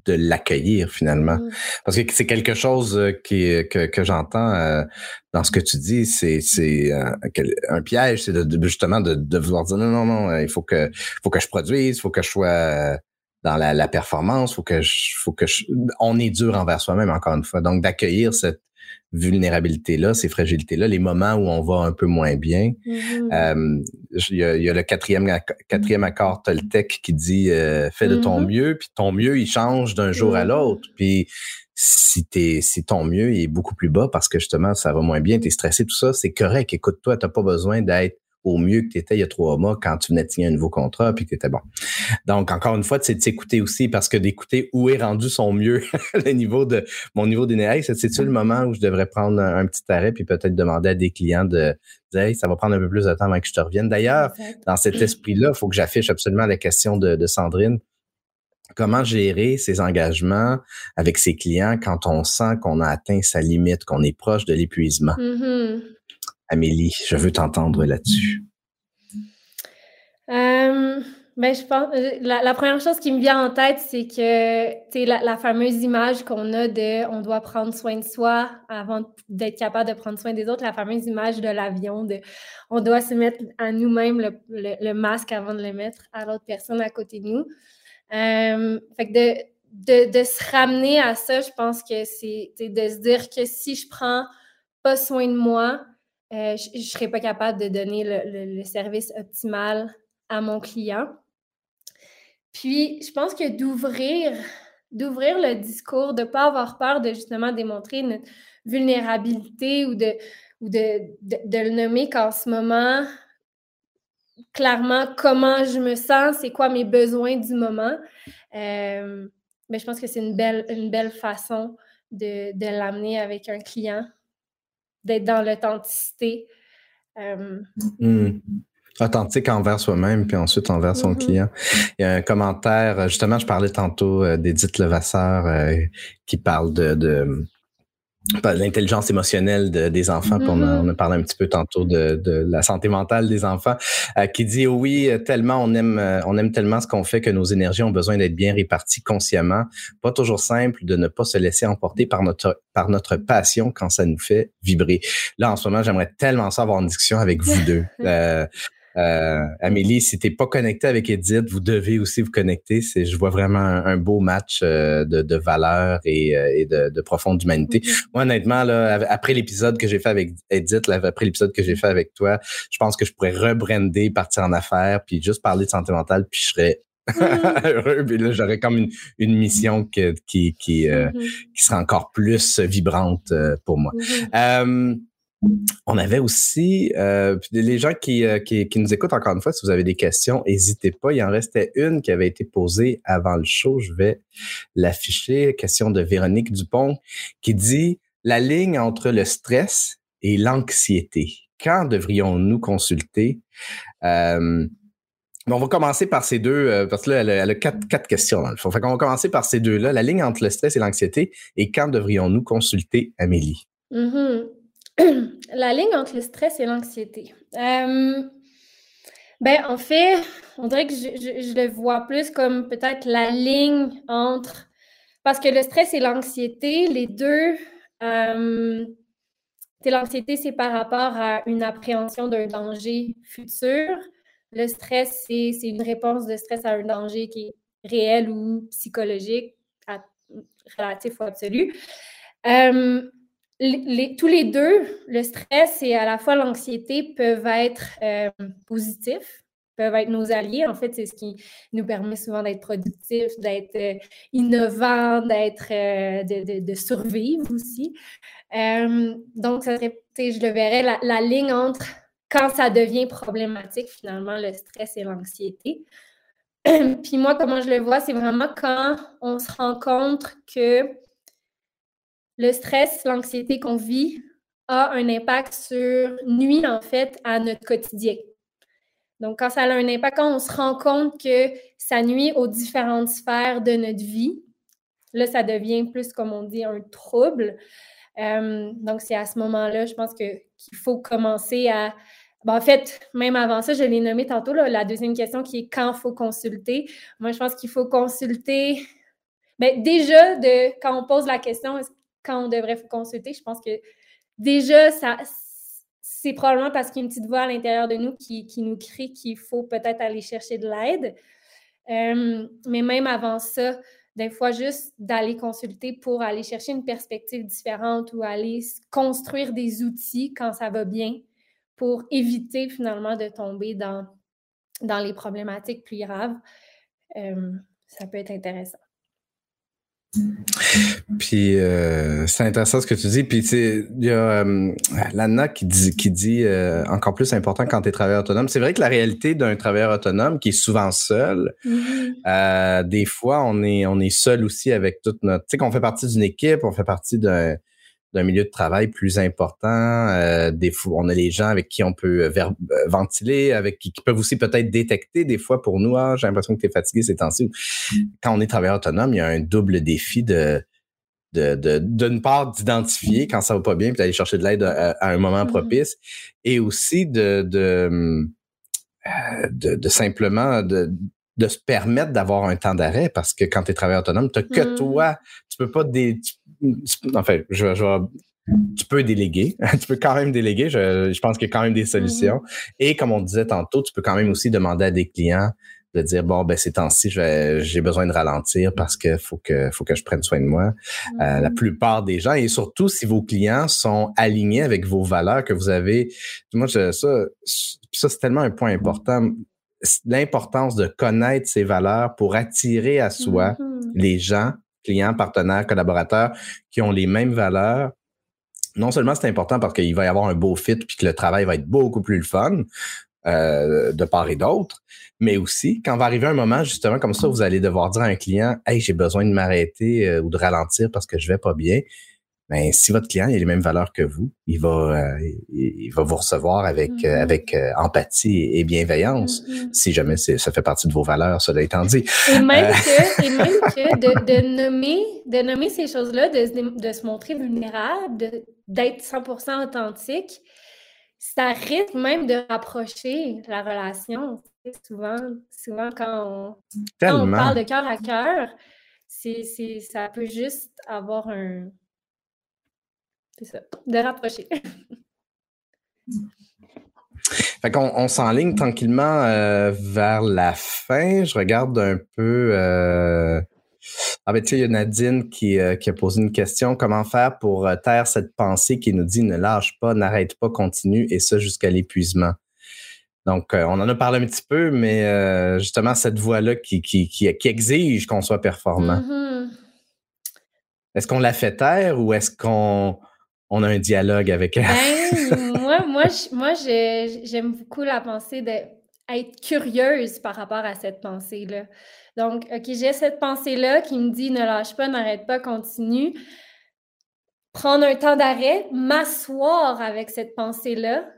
de l'accueillir finalement. Mm. Parce que c'est quelque chose euh, qui, que, que j'entends euh, dans ce que tu dis, c'est euh, un piège, c'est de, justement de, de, vouloir dire non non non, il faut que faut que je produise, il faut que je sois dans la, la performance, faut que je, faut que je, on est dur envers soi-même encore une fois. Donc d'accueillir cette vulnérabilité-là, ces fragilités-là, les moments où on va un peu moins bien. Mm-hmm. Euh, il, y a, le quatrième, quatrième accord Toltec qui dit euh, fais de ton mm-hmm. mieux, puis ton mieux, il change d'un jour à mm-hmm. l'autre. Puis si t'es si ton mieux il est beaucoup plus bas parce que justement ça va moins bien, t'es stressé, tout ça, c'est correct. Écoute-toi, t'as pas besoin d'être au mieux que tu étais il y a trois mois quand tu venais de signer un nouveau contrat puis que tu étais bon. Donc, encore une fois, c'est de s'écouter aussi parce que d'écouter où est rendu son mieux, le niveau de mon niveau d'énergie, c'est-tu le moment où je devrais prendre un, petit arrêt puis peut-être demander à des clients de dire ça va prendre un peu plus de temps avant que je te revienne? D'ailleurs, dans cet esprit-là, il faut que j'affiche absolument la question de, Sandrine comment gérer ses engagements avec ses clients quand on sent qu'on a atteint sa limite, qu'on est proche de l'épuisement? Mm-hmm. Amélie, je veux t'entendre là-dessus. Euh, ben, je pense, euh, la, première chose qui me vient en tête, c'est que la, la fameuse image qu'on a de on doit prendre soin de soi avant d'être capable de prendre soin des autres, la fameuse image de l'avion, de on doit se mettre à nous-mêmes le, masque avant de le mettre à l'autre personne à côté de nous. Euh, fait que de, de, de, se ramener à ça, je pense que c'est de se dire que si je prends pas soin de moi, euh, je ne serais pas capable de donner le, service optimal à mon client. Puis, je pense que d'ouvrir, d'ouvrir le discours, de ne pas avoir peur de justement démontrer notre vulnérabilité ou de, ou de, de, le nommer qu'en ce moment, clairement, comment je me sens, c'est quoi mes besoins du moment. Euh, mais je pense que c'est une belle, une belle façon de l'amener avec un client d'être dans l'authenticité. Hmm. authentique envers soi-même, puis ensuite envers son mm-hmm. client. Il y a un commentaire, justement, je parlais tantôt d'Edith Levasseur qui parle de l'intelligence émotionnelle des enfants. on, a, mm-hmm. on, a, parlé un petit peu tantôt de, de la santé mentale des enfants, euh, qui dit oh oui, tellement on aime, euh, on aime tellement ce qu'on fait que nos énergies ont besoin d'être bien réparties consciemment. Pas toujours simple de ne pas se laisser emporter par notre par notre passion quand ça nous fait vibrer. Là, en ce moment, j'aimerais tellement ça avoir une discussion avec vous deux. Euh, euh, Amélie, si t'es pas connecté avec Edith, vous devez aussi vous connecter. C'est, je vois vraiment un, beau match euh, de, de valeur et, euh, et de, de, profonde humanité. Mm-hmm. Moi, honnêtement, là, après l'épisode que j'ai fait avec Edith, après l'épisode que j'ai fait avec toi, je pense que je pourrais rebrander, partir en affaires, puis juste parler de santé mentale, puis je serais mm-hmm. heureux. Puis là, j'aurais comme une, une mission qui, qui, qui, mm-hmm. qui sera encore plus vibrante pour moi. On avait aussi euh, les gens euh, qui, nous écoutent encore une fois, si vous avez des questions, n'hésitez pas. Il en restait une qui avait été posée avant le show. Je vais l'afficher. Question de Véronique Dupont qui dit la ligne entre le stress et l'anxiété. Quand devrions-nous consulter? Euh, on va commencer par ces deux, parce que là, elle a, quatre, questions dans le fond. Fait qu'on va commencer par ces deux-là, la ligne entre le stress et l'anxiété. Et quand devrions-nous consulter Amélie? Mm-hmm. La ligne entre le stress et l'anxiété. Euh, ben, en fait, on dirait que je, le vois plus comme peut-être la ligne entre. Parce que le stress et l'anxiété, les deux. Euh, l'anxiété, c'est par rapport à une appréhension d'un danger futur. Le stress, c'est une réponse de stress à un danger qui est réel ou psychologique, relatif ou absolu. Euh, tous les deux, le stress et à la fois l'anxiété peuvent être euh, positifs, peuvent être nos alliés. En fait, c'est ce qui nous permet souvent d'être productifs, d'être euh, innovants, d'être, euh, de, survivre aussi. donc, ça je le verrais, la, ligne entre quand ça devient problématique, finalement, le stress et l'anxiété. Puis moi, comment je le vois, c'est vraiment quand on se rend compte que le stress, l'anxiété qu'on vit a un impact sur, nuit en fait à notre quotidien. Donc, quand ça a un impact, quand on se rend compte que ça nuit aux différentes sphères de notre vie, là, ça devient plus, comme on dit, un trouble. Euh, donc, c'est à ce moment-là, je pense que, qu'il faut commencer à. Ben, en fait, même avant ça, je l'ai nommé tantôt, la deuxième question qui est quand faut consulter. Moi, je pense qu'il faut consulter. Mais ben, déjà, de, quand on pose la question, quand on devrait consulter, je pense que déjà, ça, c'est probablement parce qu'il y a une petite voix à l'intérieur de nous qui, nous crie qu'il faut peut-être aller chercher de l'aide. Euh, mais même avant ça, des fois, juste d'aller consulter pour aller chercher une perspective différente ou aller construire des outils quand ça va bien pour éviter finalement de tomber dans, dans les problématiques plus graves, euh, ça peut être intéressant. Puis euh, c'est intéressant ce que tu dis. Puis il y a euh, Lana qui dit, qui dit euh, encore plus important quand tu es travailleur autonome. C'est vrai que la réalité d'un travailleur autonome qui est souvent seul, mm-hmm. des fois on est on est seul aussi avec toute notre. Tu sais qu'on fait partie d'une équipe, on fait partie d'un d'un milieu de travail plus important. Euh, des fois, on a les gens avec qui on peut euh, euh, ventiler, avec qui, peuvent aussi peut-être détecter des fois pour nous, ah, j'ai l'impression que tu es fatigué ces temps-ci. Quand on est travailleur autonome, il y a un double défi de de d'une part d'identifier quand ça va pas bien puis d'aller chercher de l'aide à, un moment mm-hmm. propice et aussi de de, de, simplement de de se permettre d'avoir un temps d'arrêt parce que quand tu es travailleur autonome, tu que mm-hmm. toi. Tu peux pas des, fait, je, je, tu peux déléguer. tu peux quand même déléguer. Je, je pense qu'il y a quand même des solutions. Mm-hmm. Et comme on disait tantôt, tu peux quand même aussi demander à des clients de dire bon ben ces temps-ci j'ai besoin de ralentir parce que faut que faut que je prenne soin de moi. Euh, la mm-hmm. plupart des gens et surtout si vos clients sont alignés avec vos valeurs que vous avez. Moi ça ça c'est tellement un point important l'importance de connaître ses valeurs pour attirer à soi mm-hmm. les gens clients, partenaires, collaborateurs qui ont les mêmes valeurs, non seulement c'est important parce qu'il va y avoir un beau fit puis que le travail va être beaucoup plus le fun euh, de part et d'autre, mais aussi quand va arriver un moment justement comme ça, vous allez devoir dire à un client, hey, j'ai besoin de m'arrêter euh, ou de ralentir parce que je vais pas bien. Mais si votre client a les mêmes valeurs que vous, il va, euh, il, va vous recevoir avec, euh, mm-hmm. avec euh, empathie et bienveillance, mm-hmm. si jamais ça fait partie de vos valeurs, cela étant dit. Et même que, et même que de, de, nommer, de nommer ces choses-là, de, de, se montrer vulnérable, d'être 100% authentique, ça risque même de rapprocher la relation. Souvent, souvent quand on, quand on parle de cœur à cœur, c'est, ça peut juste avoir un c'est ça, de rapprocher. Fait qu'on on s'enligne tranquillement euh, vers la fin. Je regarde un peu. Euh... Ah ben tu sais, il y a Nadine qui, euh, qui, a posé une question. Comment faire pour taire cette pensée qui nous dit ne lâche pas, n'arrête pas, continue, et ça jusqu'à l'épuisement? Donc, on en a parlé un petit peu, mais justement, cette voie-là qui, qui, qui, exige qu'on soit performant. Mm-hmm. Est-ce qu'on la fait taire ou est-ce qu'on on a un dialogue avec elle. Ben, moi, moi, moi j'aime beaucoup la pensée d'être curieuse par rapport à cette pensée-là. Donc, OK, j'ai cette pensée-là qui me dit ne lâche pas, n'arrête pas, continue. Prendre un temps d'arrêt, m'asseoir avec cette pensée-là.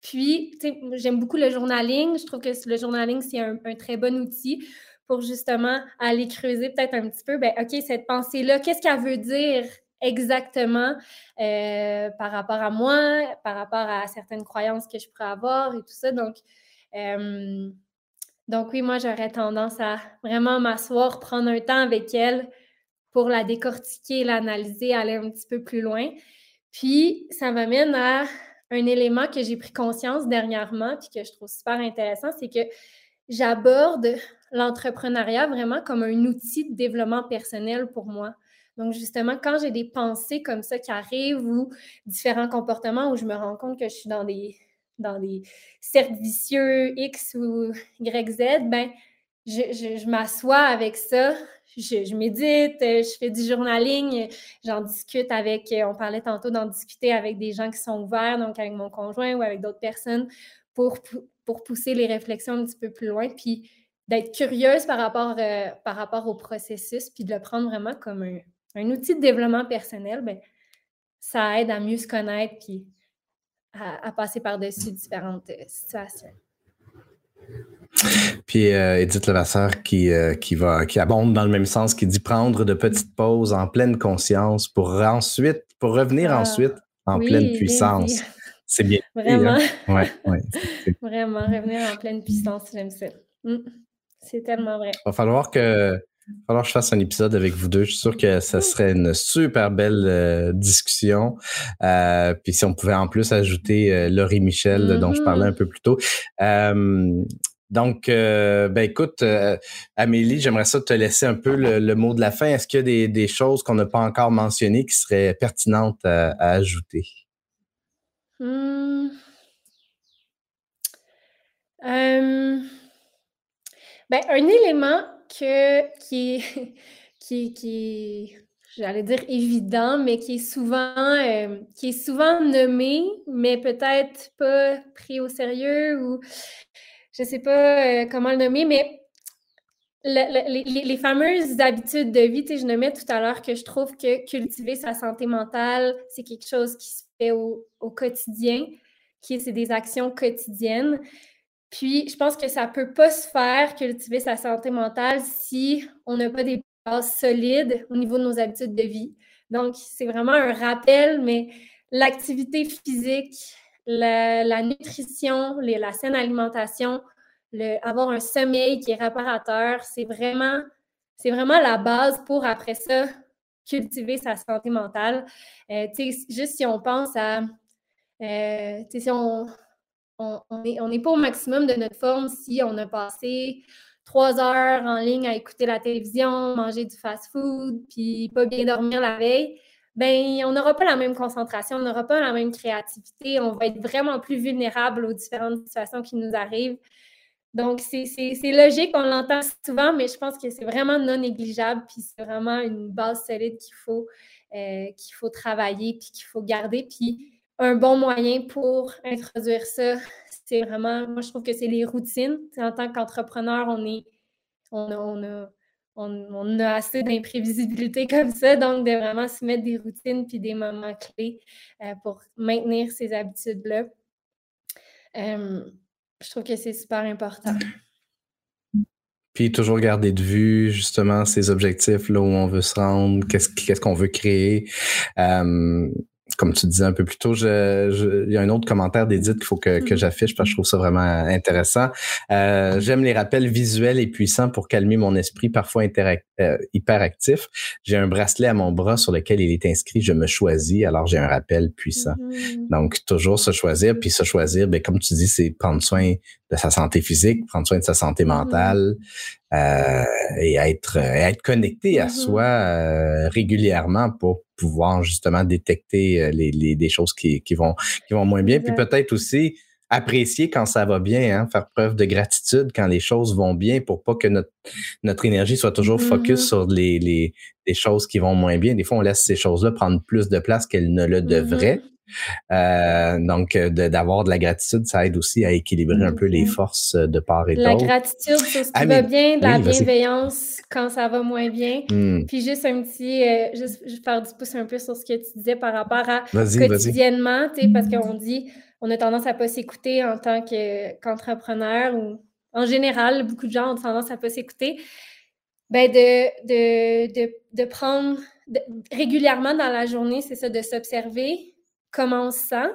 Puis, j'aime beaucoup le journaling. Je trouve que le journaling, c'est un, un, très bon outil pour justement aller creuser peut-être un petit peu, ben, OK, cette pensée-là, qu'est-ce qu'elle veut dire? Exactement euh, par rapport à moi, par rapport à certaines croyances que je pourrais avoir et tout ça. Donc, euh, donc oui, moi, j'aurais tendance à vraiment m'asseoir, prendre un temps avec elle pour la décortiquer, l'analyser, aller un petit peu plus loin. Puis, ça m'amène à un élément que j'ai pris conscience dernièrement, puis que je trouve super intéressant, c'est que j'aborde l'entrepreneuriat vraiment comme un outil de développement personnel pour moi. Donc, justement, quand j'ai des pensées comme ça qui arrivent ou différents comportements où je me rends compte que je suis dans des, dans des cercles vicieux X ou Y, Z, ben, je, m'assois avec ça, je, médite, je fais du journaling, j'en discute avec, on parlait tantôt d'en discuter avec des gens qui sont ouverts, donc avec mon conjoint ou avec d'autres personnes pour, pour pousser les réflexions un petit peu plus loin, puis d'être curieuse par rapport, euh, par rapport au processus, puis de le prendre vraiment comme un, un outil de développement personnel, ben, ça aide à mieux se connaître puis à, passer par-dessus différentes euh, situations. Puis euh, Edith Levasseur qui, euh, qui, va, qui abonde dans le même sens, qui dit prendre de petites pauses en pleine conscience pour ensuite, pour revenir ah, ensuite en pleine puissance. C'est bien. Hein? Vraiment. Ouais, Vraiment, revenir en pleine puissance, j'aime ça. Mm. C'est tellement vrai. Il va falloir que il va falloir que je fasse un épisode avec vous deux. Je suis sûr que ça serait une super belle euh, discussion. Euh, puis si on pouvait en plus ajouter euh, Laurie Michel, dont je parlais un mm-hmm. peu plus tôt. donc, ben écoute, Amélie, j'aimerais ça te laisser un peu le, mot de la fin. Est-ce qu'il y a des, choses qu'on n'a pas encore mentionnées qui seraient pertinentes à, ajouter? Hmm. Ben, un élément que, qui, est, qui, qui j'allais dire évident, mais qui est souvent, euh, qui est souvent nommé, mais peut-être pas pris au sérieux ou je sais pas euh, comment le nommer, mais les, fameuses habitudes de vie, je nommais tout à l'heure que je trouve que cultiver sa santé mentale, c'est quelque chose qui se fait au, au quotidien, qui c'est des actions quotidiennes. Puis, je pense que ça ne peut pas se faire cultiver sa santé mentale si on n'a pas des bases solides au niveau de nos habitudes de vie. Donc, c'est vraiment un rappel, mais l'activité physique, la, nutrition, la saine alimentation, avoir un sommeil qui est réparateur, c'est vraiment, c'est vraiment la base pour, après ça, cultiver sa santé mentale. Euh, juste si on pense à, euh, si on, on n'est pas au maximum de notre forme si on a passé trois heures en ligne à écouter la télévision, manger du fast-food, puis pas bien dormir la veille. Ben, on n'aura pas la même concentration, on n'aura pas la même créativité, on va être vraiment plus vulnérable aux différentes situations qui nous arrivent. Donc, c'est logique, on l'entend souvent, mais je pense que c'est vraiment non négligeable, puis c'est vraiment une base solide qu'il faut, euh, travailler, puis qu'il faut garder. Un bon moyen pour introduire ça, c'est vraiment, moi je trouve que c'est les routines. en tant qu'entrepreneur, on est, on a, on, a assez d'imprévisibilité comme ça, donc de vraiment se mettre des routines puis des moments clés euh, pour maintenir ces habitudes-là. Euh, je trouve que c'est super important. Puis toujours garder de vue justement ces objectifs là où on veut se rendre, qu'est-ce qu'on veut créer. Euh, comme tu disais un peu plus tôt, je, il y a un autre commentaire d'Edith qu'il faut que, que mm-hmm. j'affiche parce que je trouve ça vraiment intéressant. Euh, J'aime les rappels visuels et puissants pour calmer mon esprit parfois euh, hyperactif. J'ai un bracelet à mon bras sur lequel il est inscrit Je me choisis, alors j'ai un rappel puissant. Mm-hmm. Donc, toujours se choisir, puis se choisir, ben, comme tu dis, c'est prendre soin de sa santé physique, prendre soin de sa santé mm-hmm. mentale, euh, et être, être connecté à soi euh, régulièrement pour pouvoir justement détecter euh, les, les, des choses qui, qui, vont, qui vont moins bien. Puis peut-être aussi apprécier quand ça va bien, hein, faire preuve de gratitude quand les choses vont bien pour pas que notre, notre énergie soit toujours focus mm-hmm. sur les, les, les, choses qui vont moins bien. Des fois, on laisse ces choses-là prendre plus de place qu'elles ne le mm-hmm. devraient. Euh, donc, d'avoir de, la gratitude, ça aide aussi à équilibrer un peu les mm-hmm. forces de part et d'autre. La gratitude sur ce qui va bien, de la bienveillance quand ça va moins bien. Mm. Puis juste un petit, euh, juste, faire du pouce un peu sur ce que tu disais par rapport à quotidiennement, tu sais, parce qu'on dit, on a tendance à pas s'écouter en tant qu'entrepreneur ou en général, beaucoup de gens ont tendance à pas s'écouter. Ben de, de, de, de prendre régulièrement dans la journée, c'est ça, de s'observer, comment on se sent.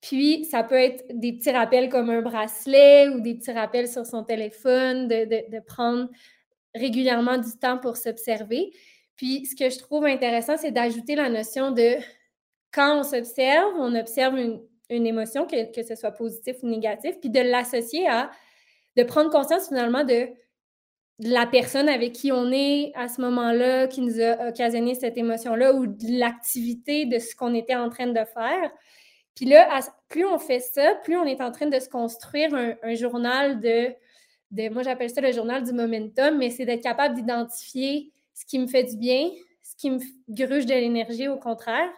Puis, ça peut être des petits rappels comme un bracelet ou des petits rappels sur son téléphone, de, prendre régulièrement du temps pour s'observer. Puis, ce que je trouve intéressant, c'est d'ajouter la notion de quand on s'observe, on observe une, émotion, que, que, ce soit positif ou négatif, puis de l'associer à, de prendre conscience finalement de la personne avec qui on est à ce moment-là, qui nous a occasionné cette émotion-là, ou de l'activité de ce qu'on était en train de faire. Puis là, plus on fait ça, plus on est en train de se construire un, journal de, moi j'appelle ça le journal du momentum, mais c'est d'être capable d'identifier ce qui me fait du bien, ce qui me gruge de l'énergie au contraire,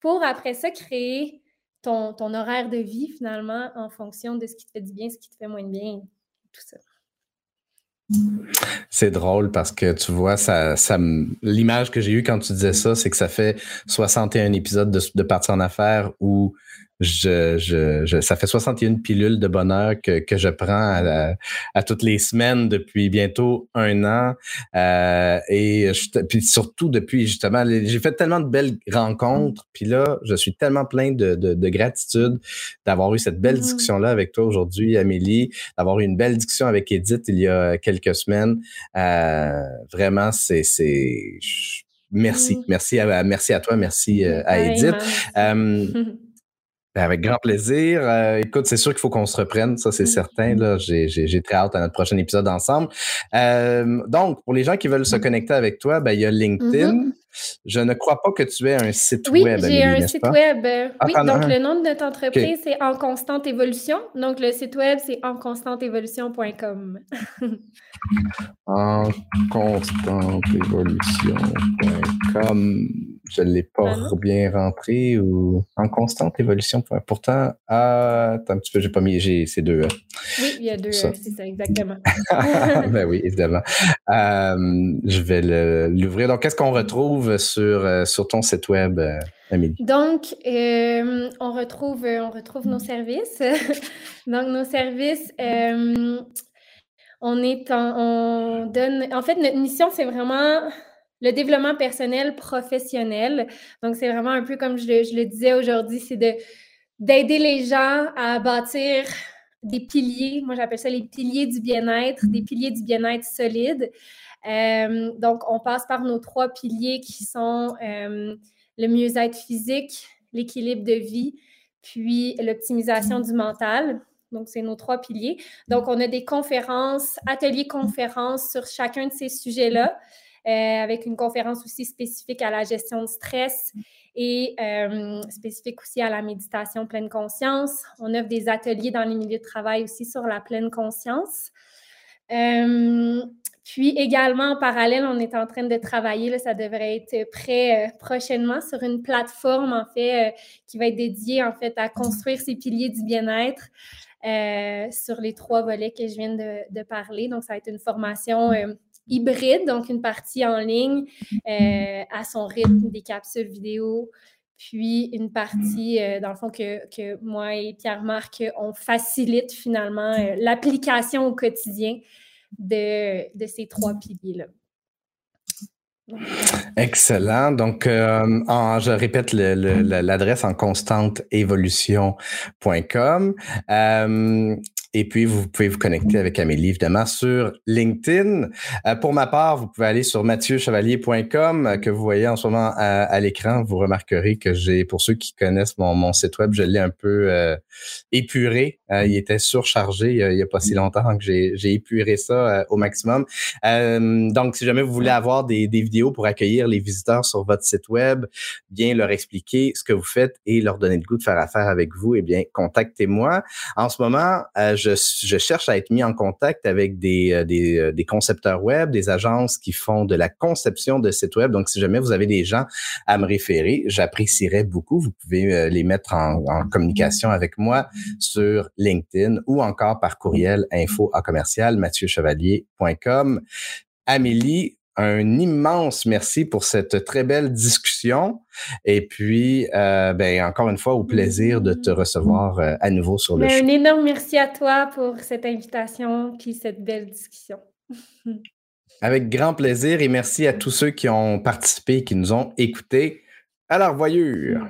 pour après ça créer ton, ton horaire de vie finalement en fonction de ce qui te fait du bien, ce qui te fait moins de bien, tout ça. C'est drôle parce que tu vois, ça, ça l'image que j'ai eue quand tu disais ça, c'est que ça fait 61 épisodes de, de Partir en affaires où je, je, je, ça fait 61 pilules de bonheur que, que je prends à, à, toutes les semaines depuis bientôt un an. Euh, et je, puis surtout depuis justement, j'ai fait tellement de belles rencontres. Puis là, je suis tellement plein de, de, de gratitude d'avoir eu cette belle mm-hmm. discussion-là avec toi aujourd'hui, Amélie, d'avoir eu une belle discussion avec Edith il y a quelques semaines. Euh, vraiment, c'est... c'est Merci, mm. merci à, merci à toi, merci euh, à Edith. Ben, avec grand plaisir. Euh, écoute, c'est sûr qu'il faut qu'on se reprenne, ça c'est certain. Là, j'ai très hâte à notre prochain épisode ensemble. Euh, donc, pour les gens qui veulent se connecter avec toi, ben, il y a LinkedIn. Mm-hmm. Je ne crois pas que tu aies un site web. Oui, j'ai un site web. Ah, oui, donc le nom de notre entreprise, c'est En Constante Évolution. Donc, le site web, c'est enconstanteévolution.com. en constanteévolution.com. Je ne l'ai pas ah bien rentré ou en constante évolution. Pourtant, ah, attends un petit peu, j'ai pas mis, j'ai ces deux. Oui, il y a deux, c'est ça, exactement. ben oui, évidemment. Euh, je vais l'ouvrir. Donc, qu'est-ce qu'on retrouve sur, euh, sur ton site web, euh, Amélie? Donc, on, retrouve, on retrouve nos services. Donc, nos services, on est en, on donne, en fait, notre mission, c'est vraiment le développement personnel professionnel. Donc, c'est vraiment un peu comme je le, disais aujourd'hui, c'est de d'aider les gens à bâtir des piliers. Moi, j'appelle ça les piliers du bien-être, des piliers du bien-être solide. Euh, donc, on passe par nos trois piliers qui sont euh, le mieux-être physique, l'équilibre de vie, puis l'optimisation du mental. Donc, c'est nos trois piliers. Donc, on a des conférences, ateliers conférences sur chacun de ces sujets-là, avec une conférence aussi spécifique à la gestion de stress et euh, spécifique aussi à la méditation pleine conscience. On offre des ateliers dans les milieux de travail aussi sur la pleine conscience. Euh, puis également, en parallèle, on est en train de travailler, ça devrait être prêt prochainement sur une plateforme, en fait, qui va être dédiée, en fait, à construire ces piliers du bien-être. Euh, sur les trois volets que je viens de, parler. Donc, ça va être une formation euh, hybride, donc une partie en ligne à son rythme, des capsules vidéo, puis une partie, dans le fond, que, moi et Pierre-Marc, on facilite finalement l'application au quotidien de, ces trois piliers-là. Excellent. Donc, euh, je répète l'adresse en constante évolution.com. Euh, et puis, vous pouvez vous connecter avec Amélie, évidemment, sur LinkedIn. Euh, pour ma part, vous pouvez aller sur mathieuchevalier.com euh, que vous voyez en ce moment à, l'écran. Vous remarquerez que j'ai, pour ceux qui connaissent mon, mon site web, je l'ai un peu euh, épuré. il était surchargé il n'y a, pas si longtemps que j'ai épuré ça au maximum. donc, si jamais vous voulez avoir des, des vidéos pour accueillir les visiteurs sur votre site web, bien leur expliquer ce que vous faites et leur donner le goût de faire affaire avec vous, eh bien, contactez-moi. En ce moment, je, cherche à être mis en contact avec des, euh, euh, des, concepteurs web, des agences qui font de la conception de sites web. Donc, si jamais vous avez des gens à me référer, j'apprécierais beaucoup. Vous pouvez euh, les mettre en, communication avec moi sur LinkedIn ou encore par courriel info à commercial mathieuchevalier.com. Amélie, un immense merci pour cette très belle discussion. Et puis, euh, ben, encore une fois, au plaisir de te recevoir euh, à nouveau sur le show. Un énorme merci à toi pour cette invitation puis cette belle discussion. Avec grand plaisir et merci à tous ceux qui ont participé, qui nous ont écoutés. Alors, voyure!